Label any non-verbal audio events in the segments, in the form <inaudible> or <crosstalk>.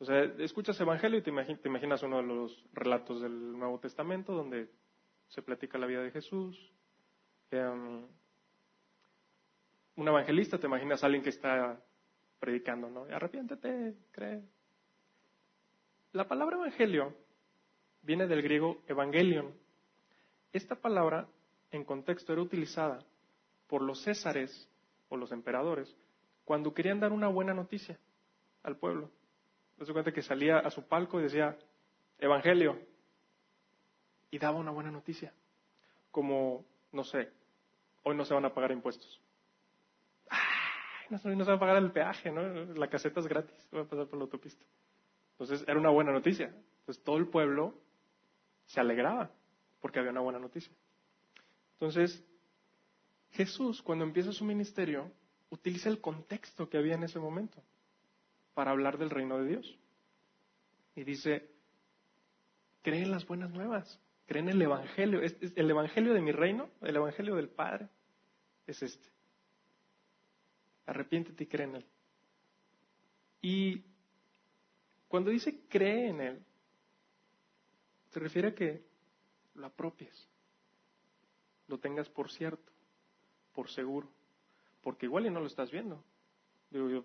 O sea, escuchas Evangelio y te, imaginas uno de los relatos del Nuevo Testamento donde se platica la vida de Jesús. Em, un evangelista, te imaginas alguien que está predicando, ¿no? Arrepiéntete, cree. La palabra evangelio viene del griego evangelion. Esta palabra, en contexto, era utilizada por los césares o los emperadores cuando querían dar una buena noticia al pueblo. Se cuenta que salía a su palco y decía, Evangelio, y daba una buena noticia. Como, no sé, hoy no se van a pagar impuestos. Ay, no, se va a pagar el peaje, ¿no? La caseta es gratis, voy a pasar por la autopista. Entonces era una buena noticia. Entonces todo el pueblo se alegraba porque había una buena noticia. Entonces, Jesús, cuando empieza su ministerio, utiliza el contexto que había en ese momento para hablar del reino de Dios. Y dice, creen en las buenas nuevas, creen en el Evangelio. el Evangelio de mi reino, el Evangelio del Padre, es este. Arrepiéntete y cree en Él. Y cuando dice cree en Él, se refiere a que lo apropies, lo tengas por cierto, por seguro, porque igual y no lo estás viendo. Digo, yo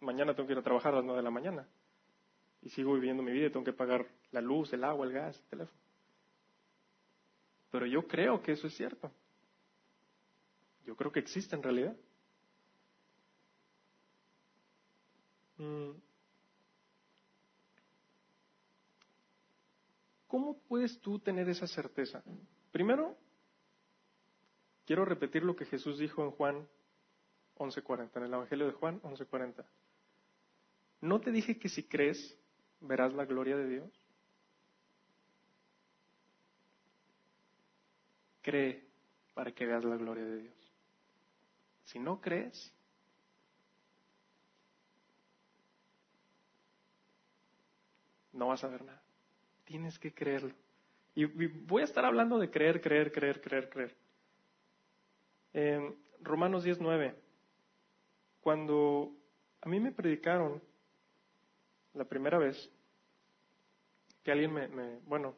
mañana tengo que ir a trabajar a las 9 de la mañana y sigo viviendo mi vida y tengo que pagar la luz, el agua, el gas, el teléfono. Pero yo creo que eso es cierto. Yo creo que existe en realidad. Mm. ¿Cómo puedes tú tener esa certeza? Primero, quiero repetir lo que Jesús dijo en Juan 11.40, en el Evangelio de Juan 11.40. ¿No te dije que si crees verás la gloria de Dios? Cree para que veas la gloria de Dios. Si no crees, no vas a ver nada. Tienes que creerlo. Y voy a estar hablando de creer, creer, creer, creer, creer. En Romanos 19, cuando a mí me predicaron la primera vez que alguien me, bueno,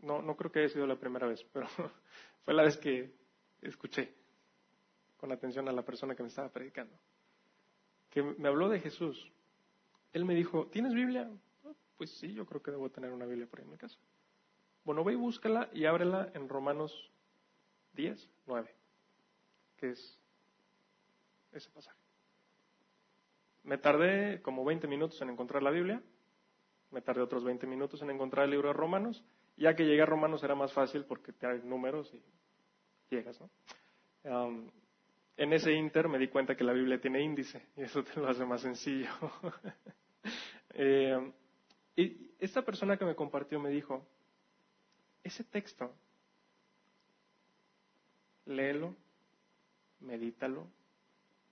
no, no creo que haya sido la primera vez, pero <laughs> fue la vez que escuché con atención a la persona que me estaba predicando, que me habló de Jesús. Él me dijo, ¿tienes Biblia? Pues sí, yo creo que debo tener una Biblia por ahí en mi casa. Bueno, ve y búscala y ábrela en Romanos 10, 9, que es ese pasaje. Me tardé como 20 minutos en encontrar la Biblia, me tardé otros 20 minutos en encontrar el libro de Romanos, ya que llegué a Romanos era más fácil porque te hay números y llegas, ¿no? en ese inter me di cuenta que la Biblia tiene índice y eso te lo hace más sencillo. <laughs> Eh, y esta persona que me compartió me dijo, ese texto, léelo, medítalo,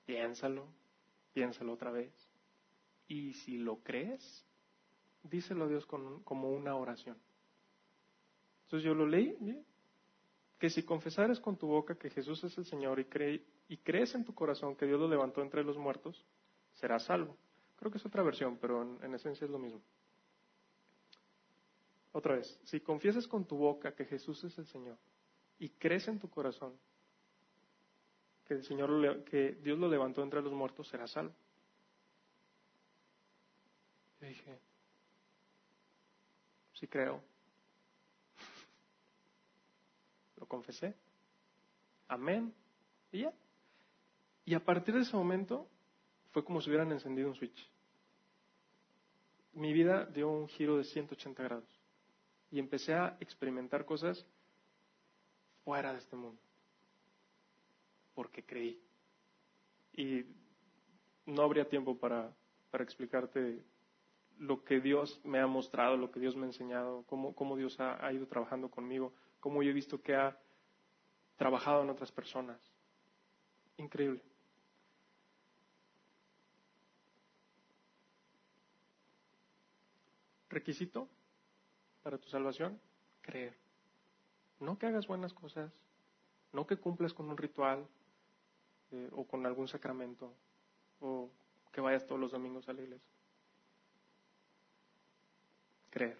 piénsalo, piénsalo otra vez. Y si lo crees, díselo a Dios como una oración. Entonces yo lo leí, que si confesares con tu boca que Jesús es el Señor y, y crees en tu corazón que Dios lo levantó entre los muertos, serás salvo. Creo que es otra versión, pero en esencia es lo mismo. Otra vez, si confiesas con tu boca que Jesús es el Señor y crees en tu corazón que el Señor, que Dios lo levantó entre los muertos, será salvo. Yo dije, sí creo. <laughs> Lo confesé. Amén. Y ya. Y a partir de ese momento fue como si hubieran encendido un switch. Mi vida dio un giro de 180 grados. Y empecé a experimentar cosas fuera de este mundo porque creí. Y no habría tiempo para, explicarte lo que Dios me ha mostrado, lo que Dios me ha enseñado, cómo, cómo Dios ha, ha, ido trabajando conmigo, cómo yo he visto que ha trabajado en otras personas. Increíble. Requisito para tu salvación, creer. No que hagas buenas cosas, no que cumplas con un ritual, eh, o con algún sacramento o que vayas todos los domingos a la iglesia. Creer.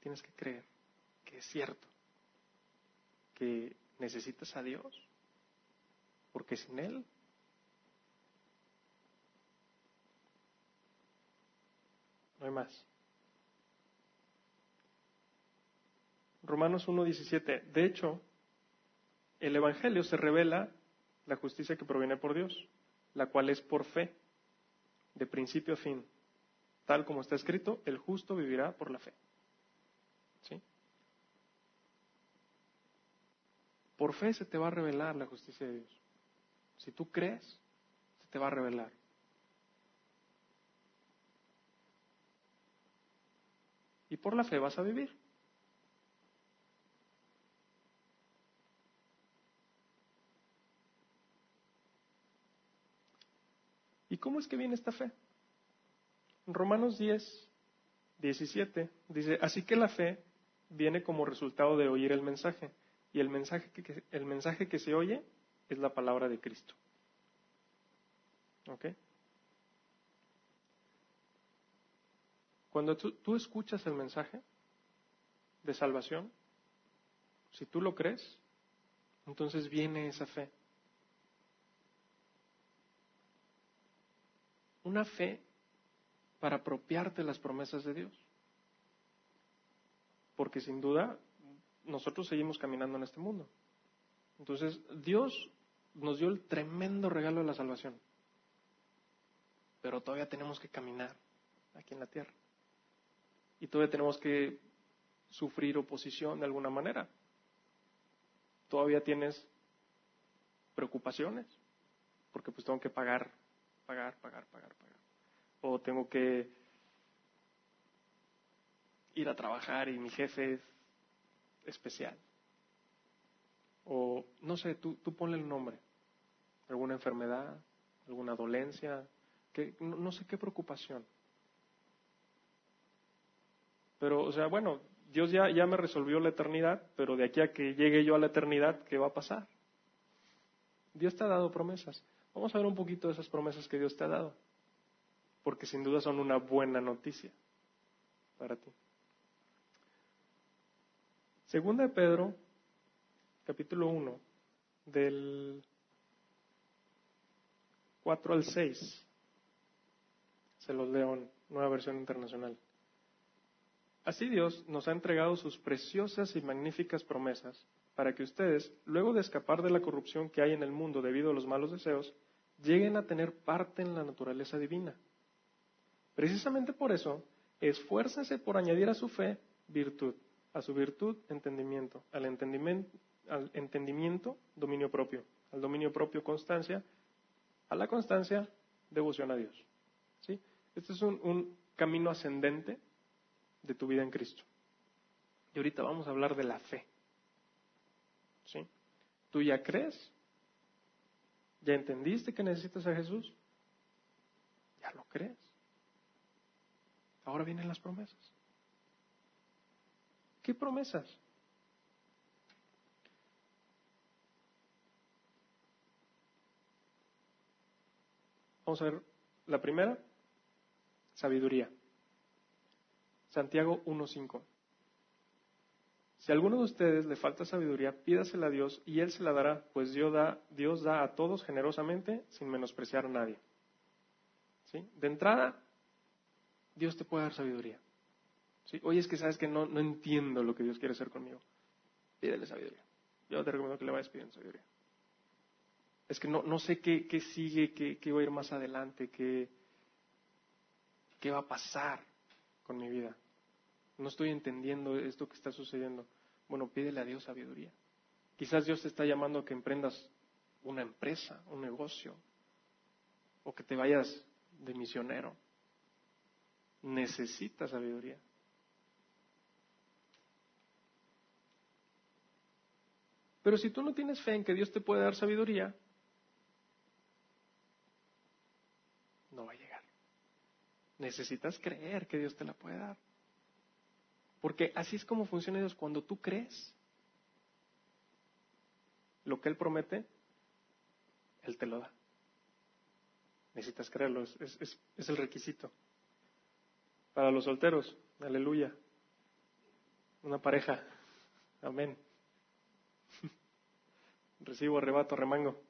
Tienes que creer que es cierto. Que necesitas a Dios. Porque sin Él no hay más. Romanos 1.17. De hecho, el Evangelio se revela la justicia que proviene por Dios, la cual es por fe, de principio a fin. Tal como está escrito, el justo vivirá por la fe. ¿Sí? Por fe se te va a revelar la justicia de Dios. Si tú crees, se te va a revelar. Y por la fe vas a vivir. Cómo es que viene esta fe? En Romanos 10, 17 dice, así que la fe viene como resultado de oír el mensaje. Y el mensaje que, el mensaje que se oye es la palabra de Cristo. ¿Ok? Cuando tú, tú, escuchas el mensaje de salvación, si tú lo crees, entonces viene esa fe. Una fe para apropiarte las promesas de Dios. Porque sin duda nosotros seguimos caminando en este mundo. Entonces Dios nos dio el tremendo regalo de la salvación. Pero todavía tenemos que caminar aquí en la tierra. Y todavía tenemos que sufrir oposición de alguna manera. Todavía tienes preocupaciones, porque pues tengo que pagar pagar, pagar, pagar, pagar. O tengo que ir a trabajar y mi jefe es especial. O no sé, tú, tú ponle el nombre. Alguna enfermedad, alguna dolencia, que, no, no sé qué preocupación. Pero, o sea, bueno, Dios ya, ya me resolvió la eternidad, pero de aquí a que llegue yo a la eternidad, ¿qué va a pasar? Dios te ha dado promesas. Vamos a ver un poquito de esas promesas que Dios te ha dado, porque sin duda son una buena noticia para ti. Segunda de Pedro, capítulo 1, del 4 al 6. Se los leo en nueva versión internacional. Así Dios nos ha entregado sus preciosas y magníficas promesas para que ustedes, luego de escapar de la corrupción que hay en el mundo debido a los malos deseos, lleguen a tener parte en la naturaleza divina. Precisamente por eso, esfuércense por añadir a su fe virtud, a su virtud entendimiento, al entendimiento, al entendimiento dominio propio, al dominio propio constancia, a la constancia devoción a Dios. ¿Sí? Este es un, un camino ascendente de tu vida en Cristo. Y ahorita vamos a hablar de la fe. ¿Sí? ¿Tú ya crees? ¿Ya entendiste que necesitas a Jesús? ¿Ya lo crees? Ahora vienen las promesas. ¿Qué promesas? Vamos a ver la primera, sabiduría. Santiago 1.5. Si a alguno de ustedes le falta sabiduría, pídasela a Dios y Él se la dará, pues Dios da, a todos generosamente sin menospreciar a nadie. ¿Sí? De entrada, Dios te puede dar sabiduría. ¿Sí? Oye, es que sabes que no, no entiendo lo que Dios quiere hacer conmigo. Pídele sabiduría. Yo te recomiendo que le vayas pidiendo sabiduría. Es que no, no sé qué, qué sigue, qué, qué, va a ir más adelante, qué, qué va a pasar con mi vida no estoy entendiendo esto que está sucediendo. Bueno, pídele a Dios sabiduría. Quizás Dios te está llamando a que emprendas una empresa, un negocio, o que te vayas de misionero. Necesitas sabiduría. Pero si tú no tienes fe en que Dios te puede dar sabiduría, no va a llegar. Necesitas creer que Dios te la puede dar. Porque así es como funciona Dios. Cuando tú crees lo que Él promete, Él te lo da. Necesitas creerlo, es, el requisito. Para los solteros, aleluya. una pareja. Amén. <laughs> Recibo, arrebato, remango.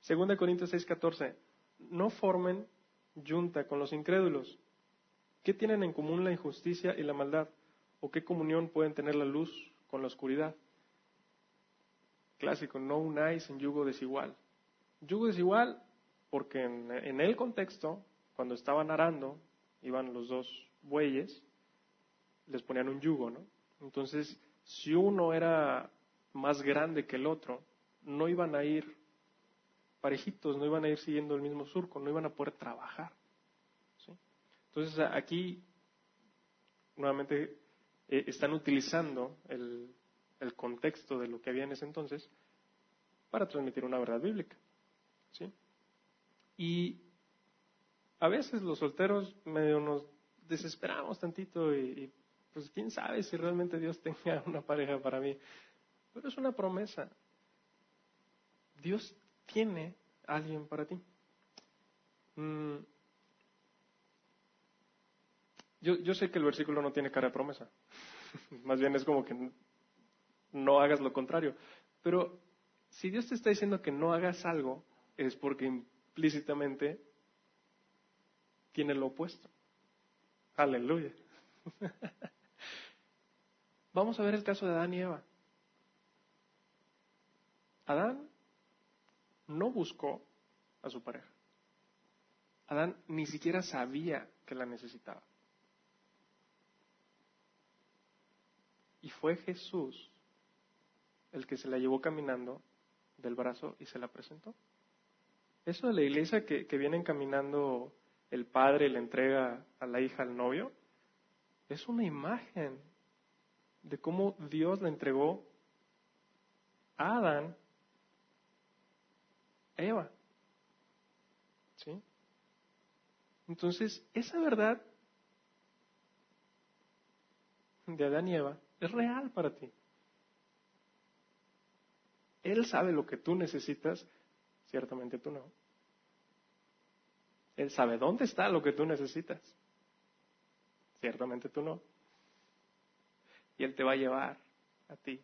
Segunda Corintios 6:14. No formen junta con los incrédulos. ¿Qué tienen en común la injusticia y la maldad? ¿O qué comunión pueden tener la luz con la oscuridad? Clásico, no unáis en yugo desigual. Yugo desigual porque en, en el contexto, cuando estaban arando, iban los dos bueyes, les ponían un yugo, ¿no? Entonces, si uno era más grande que el otro, no iban a ir parejitos, no iban a ir siguiendo el mismo surco, no iban a poder trabajar. Entonces, aquí, nuevamente, eh, están utilizando el, contexto de lo que había en ese entonces para transmitir una verdad bíblica. ¿sí? Y a veces los solteros medio nos desesperamos tantito y, pues quién sabe si realmente Dios tenga <laughs> una pareja para mí. Pero es una promesa. Dios tiene alguien para ti. Mm. Yo, sé que el versículo no tiene cara de promesa. <laughs> Más bien es como que no hagas lo contrario. Pero si Dios te está diciendo que no hagas algo, es porque implícitamente tiene lo opuesto. Aleluya. <laughs> Vamos a ver el caso de Adán y Eva. Adán no buscó a su pareja. Adán ni siquiera sabía que la necesitaba. Y fue Jesús el que se la llevó caminando del brazo y se la presentó. Eso de la iglesia que, que vienen caminando el padre le entrega a la hija al novio, es una imagen de cómo Dios le entregó a Adán a Eva. ¿Sí? Entonces, esa verdad de Adán y Eva es real para ti. Él sabe lo que tú necesitas, ciertamente tú no. Él sabe dónde está lo que tú necesitas. Ciertamente tú no. Y Él te va a llevar a ti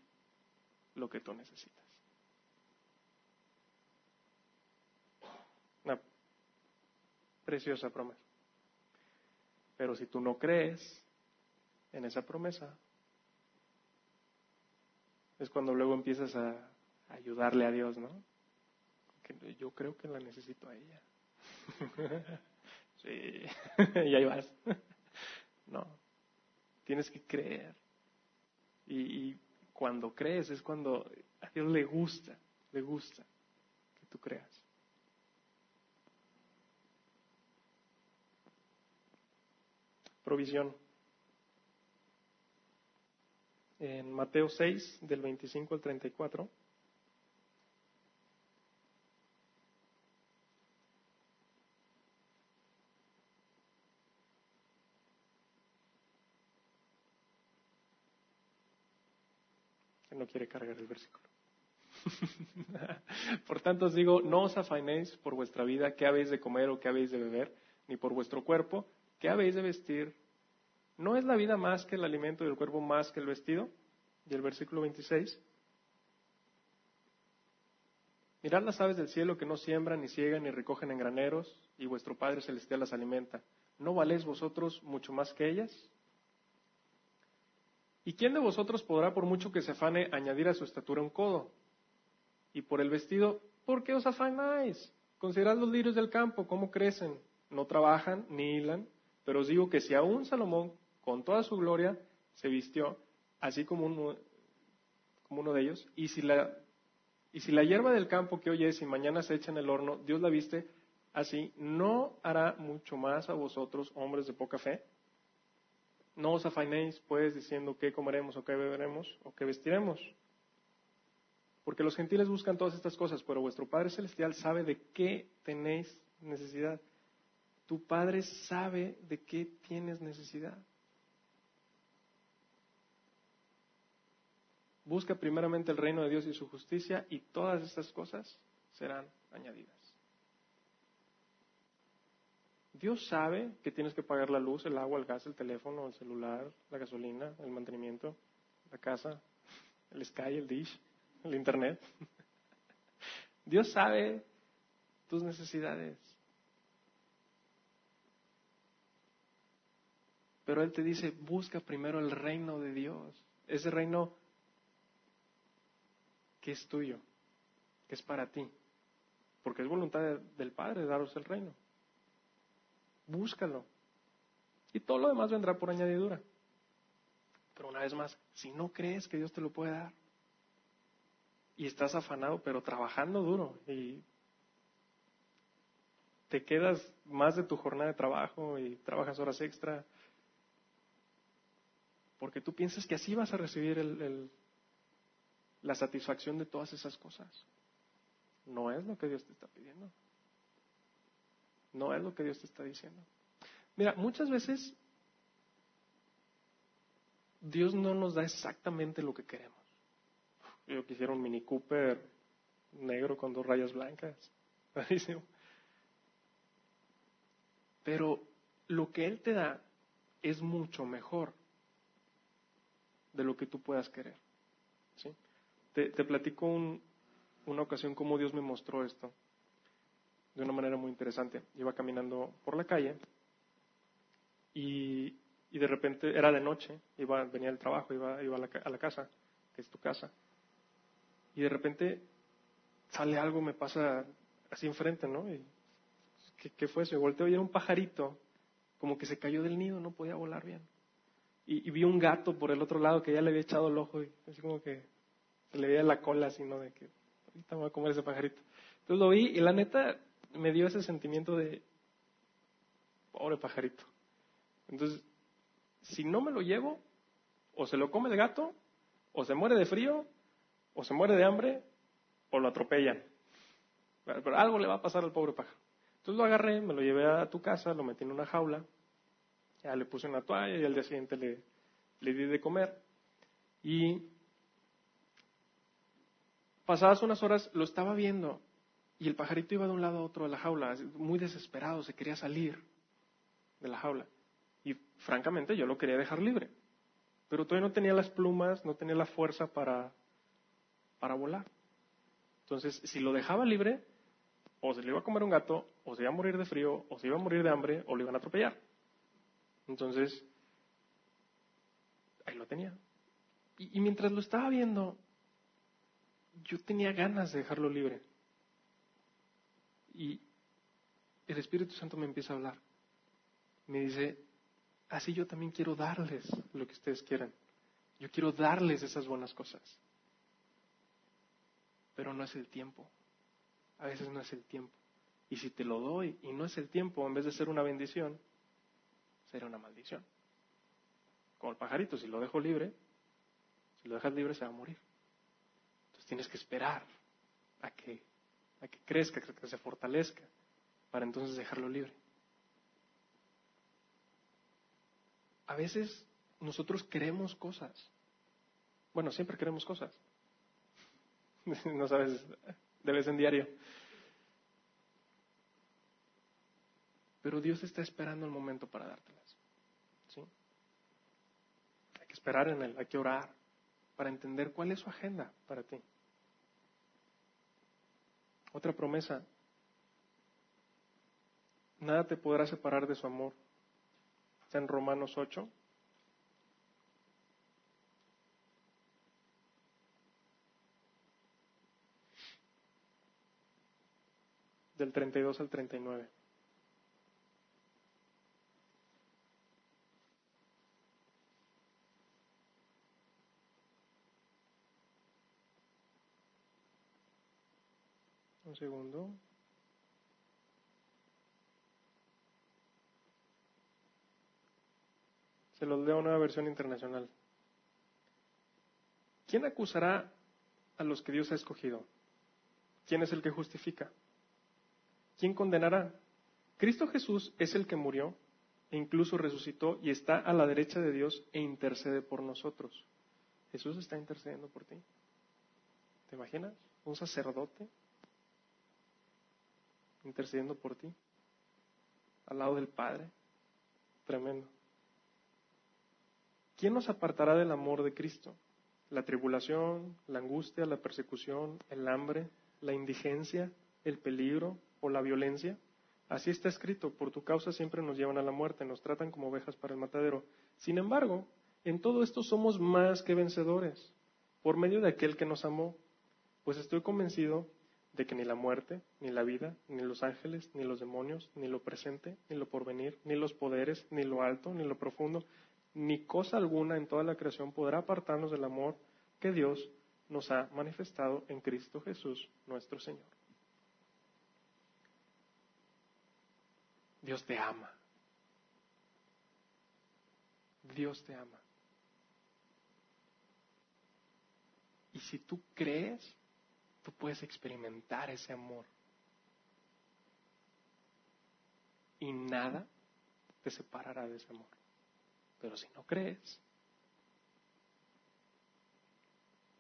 lo que tú necesitas. Una preciosa promesa. Pero si tú no crees en esa promesa, es cuando luego empiezas a ayudarle a Dios, ¿no? Yo creo que la necesito a ella. <laughs> sí, <laughs> y ahí vas. <laughs> no, tienes que creer. Y, cuando crees es cuando a Dios le gusta, le gusta que tú creas. Provisión. En Mateo 6, del 25 al 34. no quiere cargar el versículo. <laughs> por tanto os digo, no os afainéis por vuestra vida, qué habéis de comer o qué habéis de beber, ni por vuestro cuerpo, qué habéis de vestir. ¿No es la vida más que el alimento y el cuerpo más que el vestido? Y el versículo 26. Mirad las aves del cielo que no siembran, ni ciegan, ni recogen en graneros, y vuestro Padre Celestial las alimenta. ¿No valéis vosotros mucho más que ellas? ¿Y quién de vosotros podrá, por mucho que se afane, añadir a su estatura un codo? Y por el vestido, ¿por qué os afanáis? Considerad los lirios del campo, cómo crecen. No trabajan ni hilan, pero os digo que si aún Salomón, con toda su gloria, se vistió, así como uno, de ellos, y si, la, y si la hierba del campo que hoy es y mañana se echa en el horno, Dios la viste así, ¿no hará mucho más a vosotros, hombres de poca fe? No os afainéis, pues, diciendo qué comeremos o qué beberemos o qué vestiremos. Porque los gentiles buscan todas estas cosas, pero vuestro Padre Celestial sabe de qué tenéis necesidad. Tu Padre sabe de qué tienes necesidad. Busca primeramente el reino de Dios y su justicia y todas estas cosas serán añadidas. Dios sabe que tienes que pagar la luz, el agua, el gas, el teléfono, el celular, la gasolina, el mantenimiento, la casa, el Sky, el Dish, el Internet. Dios sabe tus necesidades. Pero Él te dice, busca primero el reino de Dios. Ese reino que es tuyo, que es para ti. Porque es voluntad del Padre daros el reino. Búscalo. Y todo lo demás vendrá por añadidura. Pero una vez más, si no crees que Dios te lo puede dar, y estás afanado, pero trabajando duro, y te quedas más de tu jornada de trabajo y trabajas horas extra, porque tú piensas que así vas a recibir la satisfacción de todas esas cosas. No es lo que Dios te está pidiendo. No es lo que Dios te está diciendo. Mira, muchas veces Dios no nos da exactamente lo que queremos. Yo quisiera un Mini Cooper negro con dos rayas blancas. <laughs> Pero lo que Él te da es mucho mejor de lo que tú puedas querer. ¿sí? Te, platico una ocasión cómo Dios me mostró esto de una manera muy interesante. Iba caminando por la calle y, de repente era de noche, iba, venía del trabajo, iba, iba a, la, casa, que es tu casa, y de repente sale algo, me pasa así enfrente, ¿no? Y, ¿qué, fue eso? Y volteo y era un pajarito, como que se cayó del nido, no podía volar bien. Y, vi un gato por el otro lado que ya le había echado el ojo, y así como que le veía la cola, así, ¿no? De que ahorita me voy a comer ese pajarito. Entonces lo vi y la neta me dio ese sentimiento de, pobre pajarito. Entonces, si no me lo llevo, o se lo come el gato, o se muere de frío, o se muere de hambre, o lo atropellan. Pero, algo le va a pasar al pobre pájaro. Entonces lo agarré, me lo llevé a tu casa, lo metí en una jaula, ya le puse una toalla y al día siguiente le, le di de comer. Y pasadas unas horas lo estaba viendo y el pajarito iba de un lado a otro de la jaula, muy desesperado, se quería salir de la jaula. Y francamente yo lo quería dejar libre. Pero todavía no tenía las plumas, no tenía la fuerza para, para volar. Entonces, si lo dejaba libre, o se le iba a comer un gato, o se iba a morir de frío, o se iba a morir de hambre, o lo iban a atropellar. Entonces, ahí lo tenía. Y, y mientras lo estaba viendo, yo tenía ganas de dejarlo libre. Y el Espíritu Santo me empieza a hablar. Me dice, así yo también quiero darles lo que ustedes quieran. Yo quiero darles esas buenas cosas. Pero no es el tiempo. A veces no es el tiempo. Y si te lo doy y no es el tiempo, en vez de ser una bendición, será una maldición. Como el pajarito, si lo dejo libre, si lo dejas libre se va a morir. Tienes que esperar a que a que crezca, que se fortalezca, para entonces dejarlo libre. A veces nosotros queremos cosas. Bueno, siempre queremos cosas. <laughs> no sabes, de vez en diario. Pero Dios está esperando el momento para dártelas. ¿sí? Hay que esperar en Él, hay que orar para entender cuál es su agenda para ti. Otra promesa. Nada te podrá separar de su amor. Está en Romanos 8. Del 32 al 39. Un segundo. Se los leo una versión internacional. ¿Quién acusará a los que Dios ha escogido? ¿Quién es el que justifica? ¿Quién condenará? Cristo Jesús es el que murió e incluso resucitó y está a la derecha de Dios e intercede por nosotros. Jesús está intercediendo por ti. ¿Te imaginas? Un sacerdote intercediendo por ti. al lado del Padre. Tremendo. ¿Quién nos apartará del amor de Cristo? La tribulación, la angustia, la persecución, el hambre, la indigencia, el peligro o la violencia. Así está escrito, por tu causa siempre nos llevan a la muerte, nos tratan como ovejas para el matadero. Sin embargo, en todo esto somos más que vencedores, por medio de aquel que nos amó, pues estoy convencido de que ni la muerte, ni la vida, ni los ángeles, ni los demonios, ni lo presente, ni lo porvenir, ni los poderes, ni lo alto, ni lo profundo, ni cosa alguna en toda la creación podrá apartarnos del amor que Dios nos ha manifestado en Cristo Jesús, nuestro Señor. Dios te ama. Dios te ama. Y si tú crees, tú puedes experimentar ese amor. Y nada te separará de ese amor. Pero si no crees,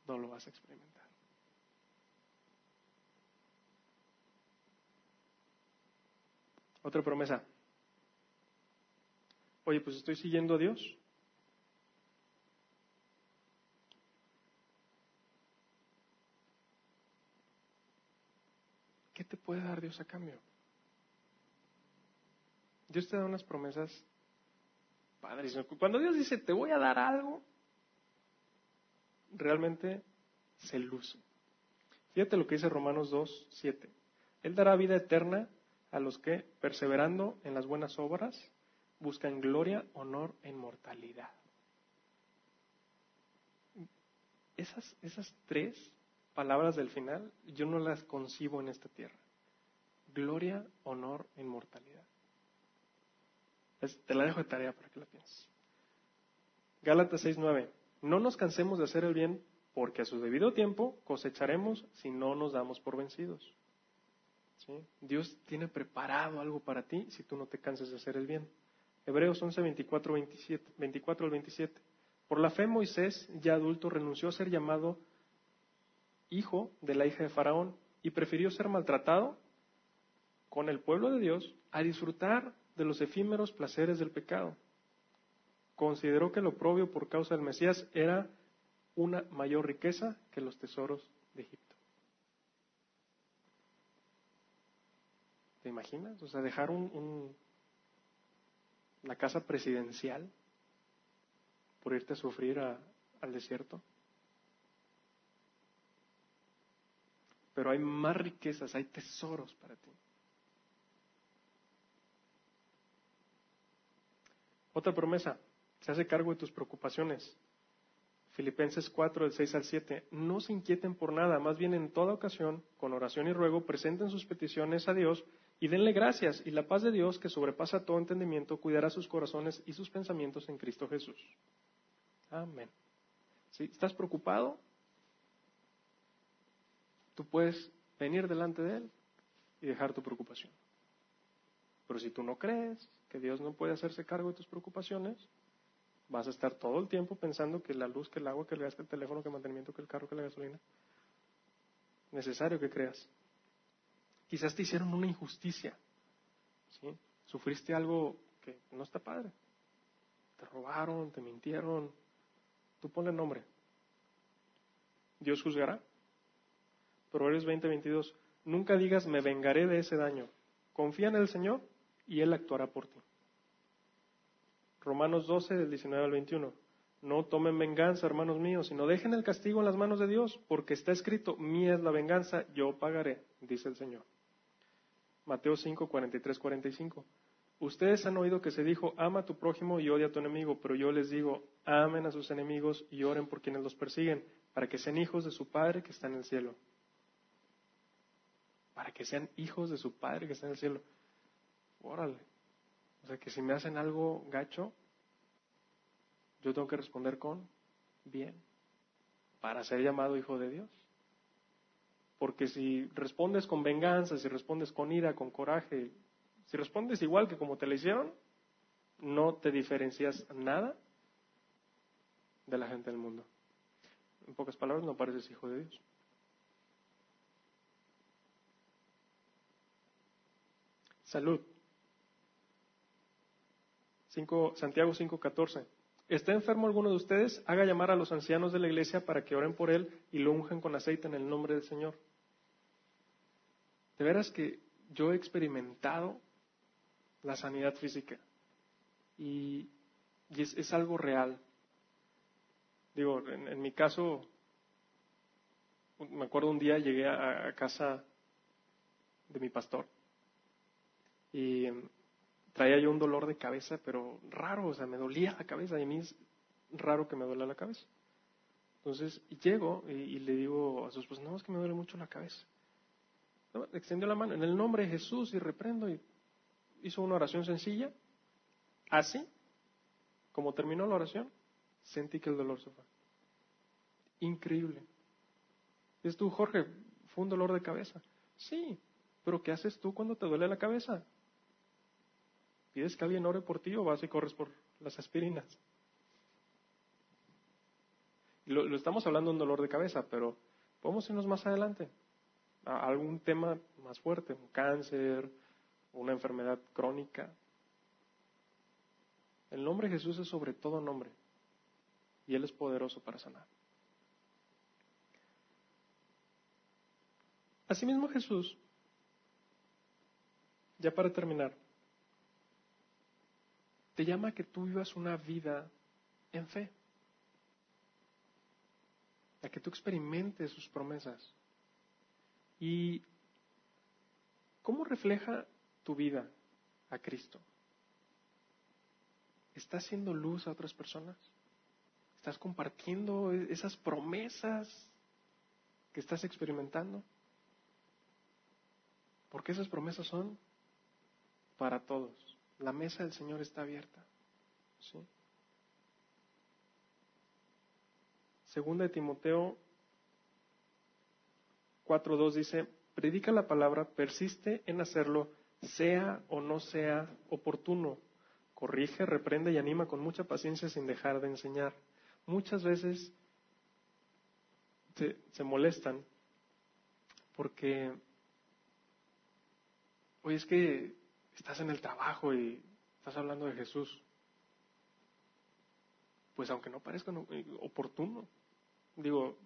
no lo vas a experimentar. Otra promesa. Oye, pues estoy siguiendo a Dios. ¿Qué te puede dar Dios a cambio? Dios te da unas promesas padres. Cuando Dios dice, te voy a dar algo, realmente se luce. Fíjate lo que dice Romanos 2, 7. Él dará vida eterna a los que, perseverando en las buenas obras, buscan gloria, honor e inmortalidad. Esas, esas tres palabras del final yo no las concibo en esta tierra. Gloria, honor inmortalidad. te la dejo de tarea para que la pienses. Gálatas 6:9. No nos cansemos de hacer el bien, porque a su debido tiempo cosecharemos si no nos damos por vencidos. Dios tiene preparado algo para ti si tú no te cansas de hacer el bien. Hebreos 11, 24, 27, 24 al 27. Por la fe Moisés, ya adulto, renunció a ser llamado hijo de la hija de Faraón y prefirió ser maltratado con el pueblo de Dios a disfrutar de los efímeros placeres del pecado. Consideró que lo propio por causa del Mesías era una mayor riqueza que los tesoros de Egipto. ¿Te imaginas? O sea, dejar un, la casa presidencial por irte a sufrir al desierto. Pero hay más riquezas, hay tesoros para ti. Otra promesa, se hace cargo de tus preocupaciones. Filipenses 4, del 6 al 7. No se inquieten por nada, más bien en toda ocasión, con oración y ruego, presenten sus peticiones a Dios y denle gracias, y la paz de Dios, que sobrepasa todo entendimiento, cuidará sus corazones y sus pensamientos en Cristo Jesús. Amén. Si estás preocupado, tú puedes venir delante de Él y dejar tu preocupación. Pero si tú no crees que Dios no puede hacerse cargo de tus preocupaciones, vas a estar todo el tiempo pensando que la luz, que el agua, que el gas, que el teléfono, que el mantenimiento, que el carro, que la gasolina. Necesario que creas. Quizás te hicieron una injusticia. ¿sí? Sufriste algo que no está padre. Te robaron, te mintieron. Tú ponle nombre. Dios juzgará. Proverbios 20, 22. Nunca digas, me vengaré de ese daño. Confía en el Señor y Él actuará por ti. Romanos 12, del 19 al 21. No tomen venganza, hermanos míos, sino dejen el castigo en las manos de Dios, porque está escrito, mía es la venganza, yo pagaré, dice el Señor. Mateo 5, 43, 45. Ustedes han oído que se dijo, ama a tu prójimo y odia a tu enemigo, pero yo les digo, amen a sus enemigos y oren por quienes los persiguen, para que sean hijos de su Padre que está en el cielo. Para que sean hijos de su Padre que está en el cielo. Órale. O sea que si me hacen algo gacho, yo tengo que responder con bien, para ser llamado hijo de Dios. Porque si respondes con venganza, si respondes con ira, con coraje, si respondes igual que como te lo hicieron, no te diferencias nada de la gente del mundo. En pocas palabras, no pareces hijo de Dios. Salud. 5, Santiago 5:14. ¿Está enfermo alguno de ustedes? Haga llamar a los ancianos de la iglesia para que oren por él y lo unjan con aceite en el nombre del Señor. De veras que yo he experimentado la sanidad física y, es, algo real. Digo, en, mi caso, me acuerdo un día llegué a casa de mi pastor y traía yo un dolor de cabeza, pero raro, o sea, me dolía la cabeza y a mí es raro que me duela la cabeza. Entonces llego y, le digo a sus esposa, no, es que me duele mucho la cabeza. extendió la mano en el nombre de Jesús y reprendo y hizo una oración sencilla. Así, como terminó la oración, sentí que el dolor se fue. Increíble. Es tú, Jorge, fue un dolor de cabeza. Sí, pero ¿qué haces tú cuando te duele la cabeza? ¿Pides que alguien ore por ti o vas y corres por las aspirinas? Lo, estamos hablando de un dolor de cabeza, pero podemos irnos más adelante a algún tema más fuerte, un cáncer, una enfermedad crónica. El nombre de Jesús es sobre todo nombre y Él es poderoso para sanar. Asimismo Jesús, ya para terminar, te llama a que tú vivas una vida en fe, a que tú experimentes sus promesas. ¿Y cómo refleja tu vida a Cristo? ¿Estás haciendo luz a otras personas? ¿Estás compartiendo esas promesas que estás experimentando? Porque esas promesas son para todos. La mesa del Señor está abierta. ¿sí? Segunda de Timoteo 4.2 dice, predica la palabra, persiste en hacerlo, sea o no sea oportuno. Corrige, reprende y anima con mucha paciencia sin dejar de enseñar. Muchas veces se, se molestan porque, oye, es que estás en el trabajo y estás hablando de Jesús, pues aunque no parezca eh, oportuno, digo,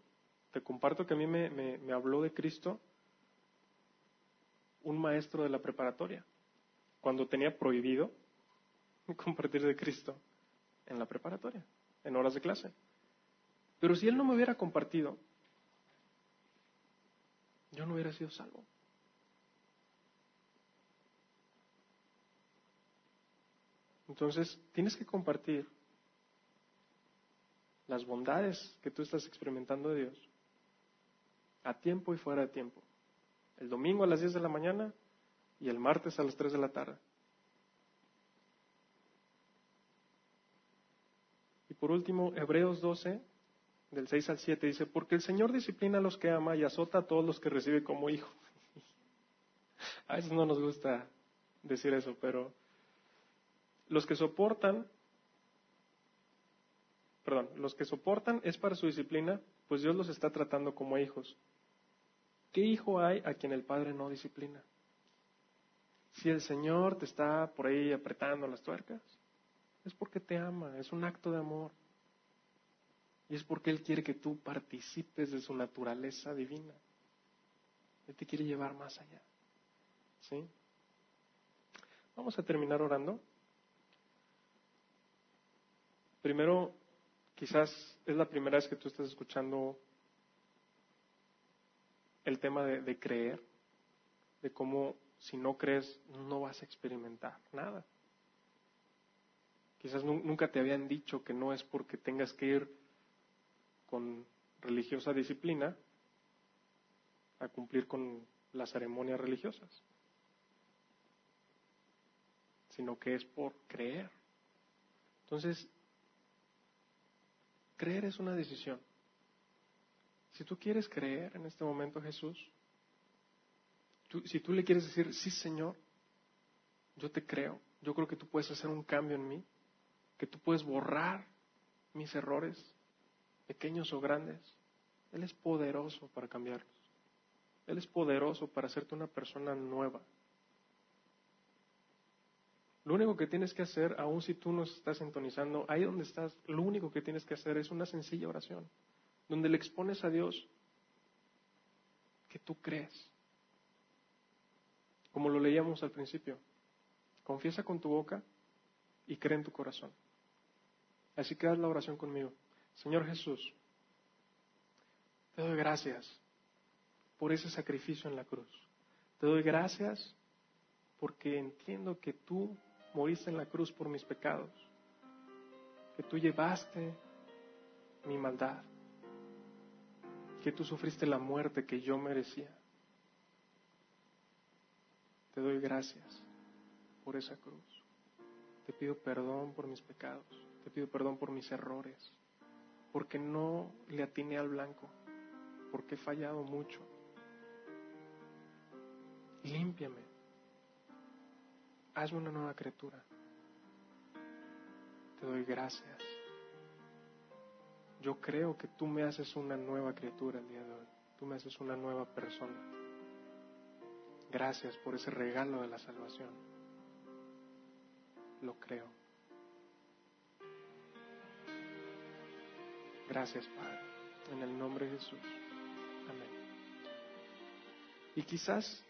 te comparto que a mí me, me, habló de Cristo un maestro de la preparatoria, cuando tenía prohibido <laughs> compartir de Cristo en la preparatoria, en horas de clase. Pero si él no me hubiera compartido, yo no hubiera sido salvo. Entonces, tienes que compartir las bondades que tú estás experimentando de Dios a tiempo y fuera de tiempo. El domingo a las 10 de la mañana y el martes a las 3 de la tarde. Y por último, Hebreos 12, del 6 al 7, dice, porque el Señor disciplina a los que ama y azota a todos los que recibe como hijo. <laughs> a veces no nos gusta decir eso, pero los que soportan, perdón, los que soportan es para su disciplina, pues Dios los está tratando como hijos. ¿Qué hijo hay a quien el Padre no disciplina? Si el Señor te está por ahí apretando las tuercas, es porque te ama, es un acto de amor. Y es porque Él quiere que tú participes de su naturaleza divina. Él te quiere llevar más allá. ¿Sí? Vamos a terminar orando. Primero, quizás es la primera vez que tú estás escuchando el tema de, creer, de cómo si no crees no vas a experimentar nada. Quizás nunca te habían dicho que no es porque tengas que ir con religiosa disciplina a cumplir con las ceremonias religiosas, sino que es por creer. Entonces, Creer es una decisión. Si tú quieres creer en este momento Jesús, si tú le quieres decir, sí Señor, yo te creo, yo creo que tú puedes hacer un cambio en mí, que tú puedes borrar mis errores, pequeños o grandes, Él es poderoso para cambiarlos. Él es poderoso para hacerte una persona nueva. Lo único que tienes que hacer, aun si tú no estás sintonizando, ahí donde estás, lo único que tienes que hacer es una sencilla oración, donde le expones a Dios que tú crees. Como lo leíamos al principio, confiesa con tu boca y cree en tu corazón. Así que haz la oración conmigo. Señor Jesús, te doy gracias por ese sacrificio en la cruz. Te doy gracias porque entiendo que tú moriste en la cruz por mis pecados, que tú llevaste mi maldad, que tú sufriste la muerte que yo merecía. Te doy gracias por esa cruz. Te pido perdón por mis pecados, te pido perdón por mis errores, porque no le atiné al blanco, porque he fallado mucho. Límpiame hazme una nueva criatura. Te doy gracias. Yo creo que tú me haces una nueva criatura el día de hoy. Tú me haces una nueva persona. Gracias por ese regalo de la salvación. Lo creo. Gracias, Padre. En el nombre de Jesús. Amén. Y quizás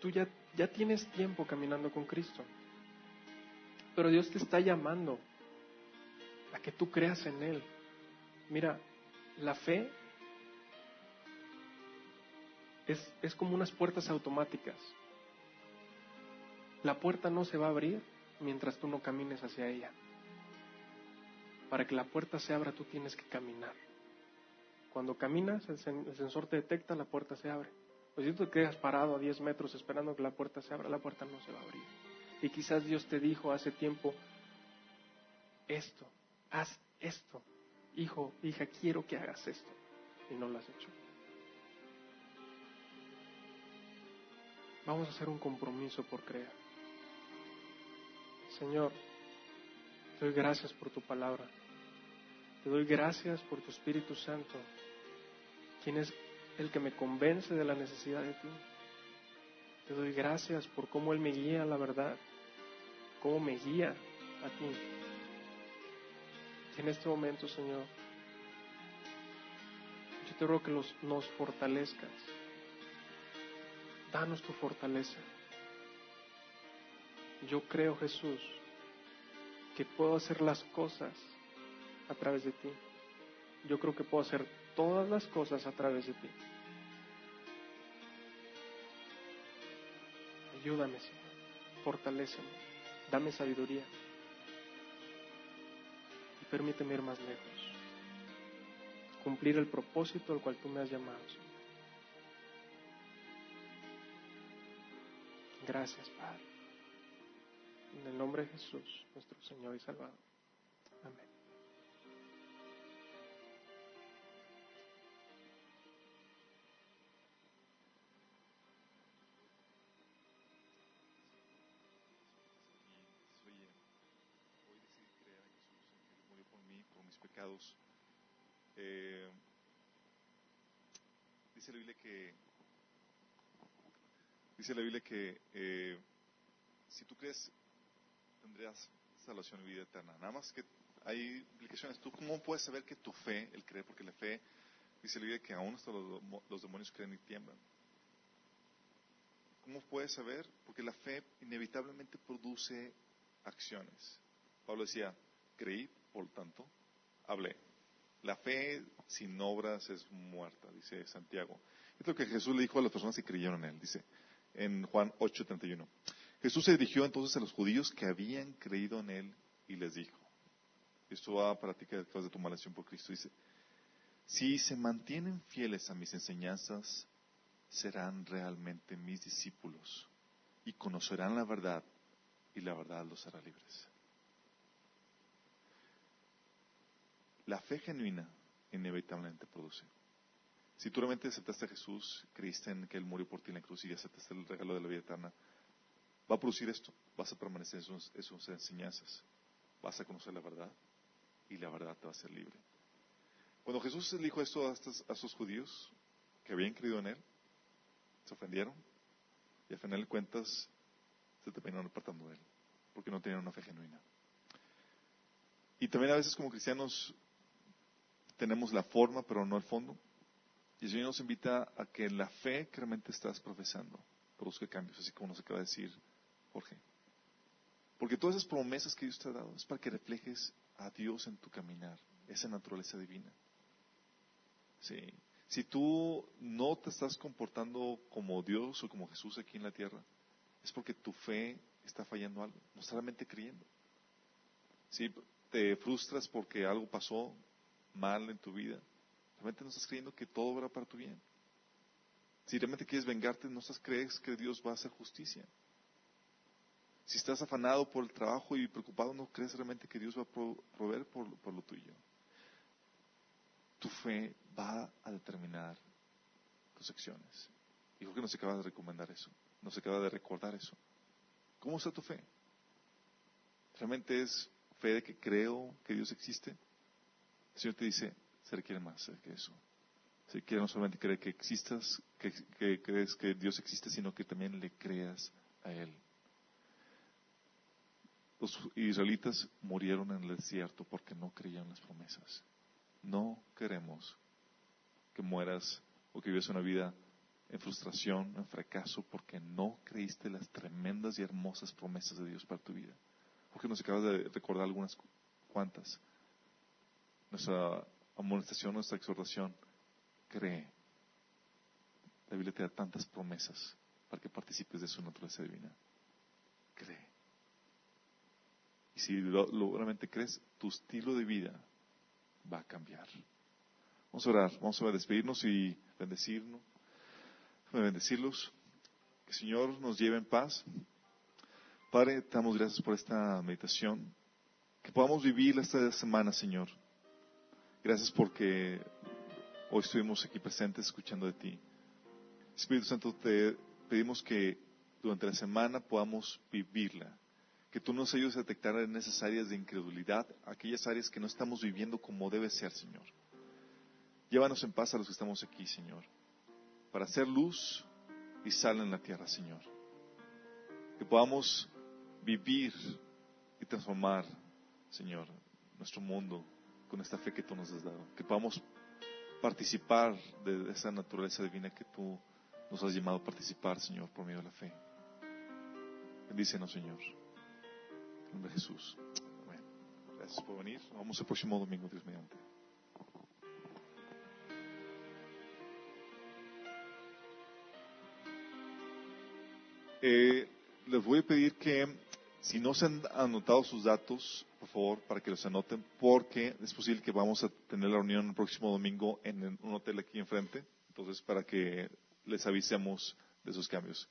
tú ya ya tienes tiempo caminando con Cristo. Pero Dios te está llamando a que tú creas en Él. Mira, la fe es, es, como unas puertas automáticas. La puerta no se va a abrir mientras tú no camines hacia ella. Para que la puerta se abra tú tienes que caminar. Cuando caminas, el, sensor te detecta, la puerta se abre. Pues si tú te quedas parado a 10 metros esperando que la puerta se abra, la puerta no se va a abrir. Y quizás Dios te dijo hace tiempo, esto, haz esto. Hijo, hija, quiero que hagas esto. Y no lo has hecho. Vamos a hacer un compromiso por creer. Señor, te doy gracias por tu palabra. Te doy gracias por tu Espíritu Santo, quien es el que me convence de la necesidad de ti. Te doy gracias por cómo Él me guía a la verdad, cómo me guía a ti. en este momento, Señor, yo te ruego que nos fortalezcas. Danos tu fortaleza. Yo creo, Jesús, que puedo hacer las cosas a través de ti. Yo creo que puedo hacer todas las cosas a través de ti. Ayúdame, Señor. Fortaléceme. Dame sabiduría. Y permíteme ir más lejos. Cumplir el propósito al cual tú me has llamado, Señor. Gracias, Padre. En el nombre de Jesús, nuestro Señor y Salvador. Pecados. Eh, dice la Biblia que dice la Biblia que eh, si tú crees tendrías salvación y vida eterna. Nada más que hay implicaciones. ¿Tú cómo puedes saber que tu fe, el creer, porque la fe, dice la Biblia que aún hasta los, los demonios creen y tiemblan? ¿Cómo puedes saber? Porque la fe inevitablemente produce acciones. Pablo decía, creí, por tanto, hablé. La fe sin obras es muerta, dice Santiago. Es lo que Jesús le dijo a las personas que creyeron en él, dice en Juan 8:31. Jesús se dirigió entonces a los judíos que habían creído en él y les dijo, esto va para ti que después de tu malación por Cristo, dice, si se mantienen fieles a mis enseñanzas, serán realmente mis discípulos y conocerán la verdad y la verdad los hará libres. La fe genuina inevitablemente produce. Si tú realmente aceptaste a Jesús, creíste en que Él murió por ti en la cruz y aceptaste el regalo de la vida eterna, va a producir esto. Vas a permanecer en sus, enseñanzas. Vas a conocer la verdad y la verdad te va a ser libre. Cuando Jesús dijo esto a estos, a estos judíos que habían creído en Él, se ofendieron y al final de cuentas se terminaron apartando de Él, porque no tenían una fe genuina. Y también a veces como cristianos tenemos la forma, pero no el fondo. Y el Señor nos invita a que la fe que realmente estás profesando produzca cambios, así como nos acaba de decir Jorge. Porque todas esas promesas que Dios te ha dado es para que reflejes a Dios en tu caminar, esa naturaleza divina. Sí. Si tú no te estás comportando como Dios o como Jesús aquí en la tierra, es porque tu fe está fallando algo, no solamente creyendo. Si te frustras porque algo pasó mal en tu vida, realmente no estás creyendo que todo va para tu bien. Si realmente quieres vengarte, no estás crees que Dios va a hacer justicia. Si estás afanado por el trabajo y preocupado, no crees realmente que Dios va a proveer por, por lo tuyo. Tu fe va a determinar tus acciones. Y que nos acaba de recomendar eso, nos acaba de recordar eso. ¿Cómo está tu fe? ¿Realmente es fe de que creo que Dios existe? El Señor te dice, se requiere más que eso. Se requiere no solamente creer que existas, que, crees que Dios existe, sino que también le creas a Él. Los israelitas murieron en el desierto porque no creían las promesas. No queremos que mueras o que vivas una vida en frustración, en fracaso, porque no creíste las tremendas y hermosas promesas de Dios para tu vida. Porque nos acabas de recordar algunas cuantas. Nuestra amonestación, nuestra exhortación, cree. La Biblia te da tantas promesas para que participes de su naturaleza divina. Cree. Y si lo, crees, tu estilo de vida va a cambiar. Vamos a orar, vamos a despedirnos y bendecirnos, bendecirlos. Que el Señor nos lleve en paz. Padre, te damos gracias por esta meditación. Que podamos vivir esta semana, Señor. Gracias porque hoy estuvimos aquí presentes escuchando de ti. Espíritu Santo, te pedimos que durante la semana podamos vivirla que tú nos ayudes a detectar en esas áreas de incredulidad, aquellas áreas que no estamos viviendo como debe ser, Señor. Llévanos en paz a los que estamos aquí, Señor, para hacer luz y sal en la tierra, Señor. Que podamos vivir y transformar, Señor, nuestro mundo con esta fe que tú nos has dado. Que podamos participar de esa naturaleza divina que tú nos has llamado a participar, Señor, por medio de la fe. Bendícenos, Señor nombre de Jesús. Amén. Gracias por venir. Vamos el próximo domingo, Dios mediante. Eh, les voy a pedir que si no se han anotado sus datos, por favor, para que los anoten, porque es posible que vamos a tener la reunión el próximo domingo en un hotel aquí enfrente. Entonces, para que les avisemos de esos cambios.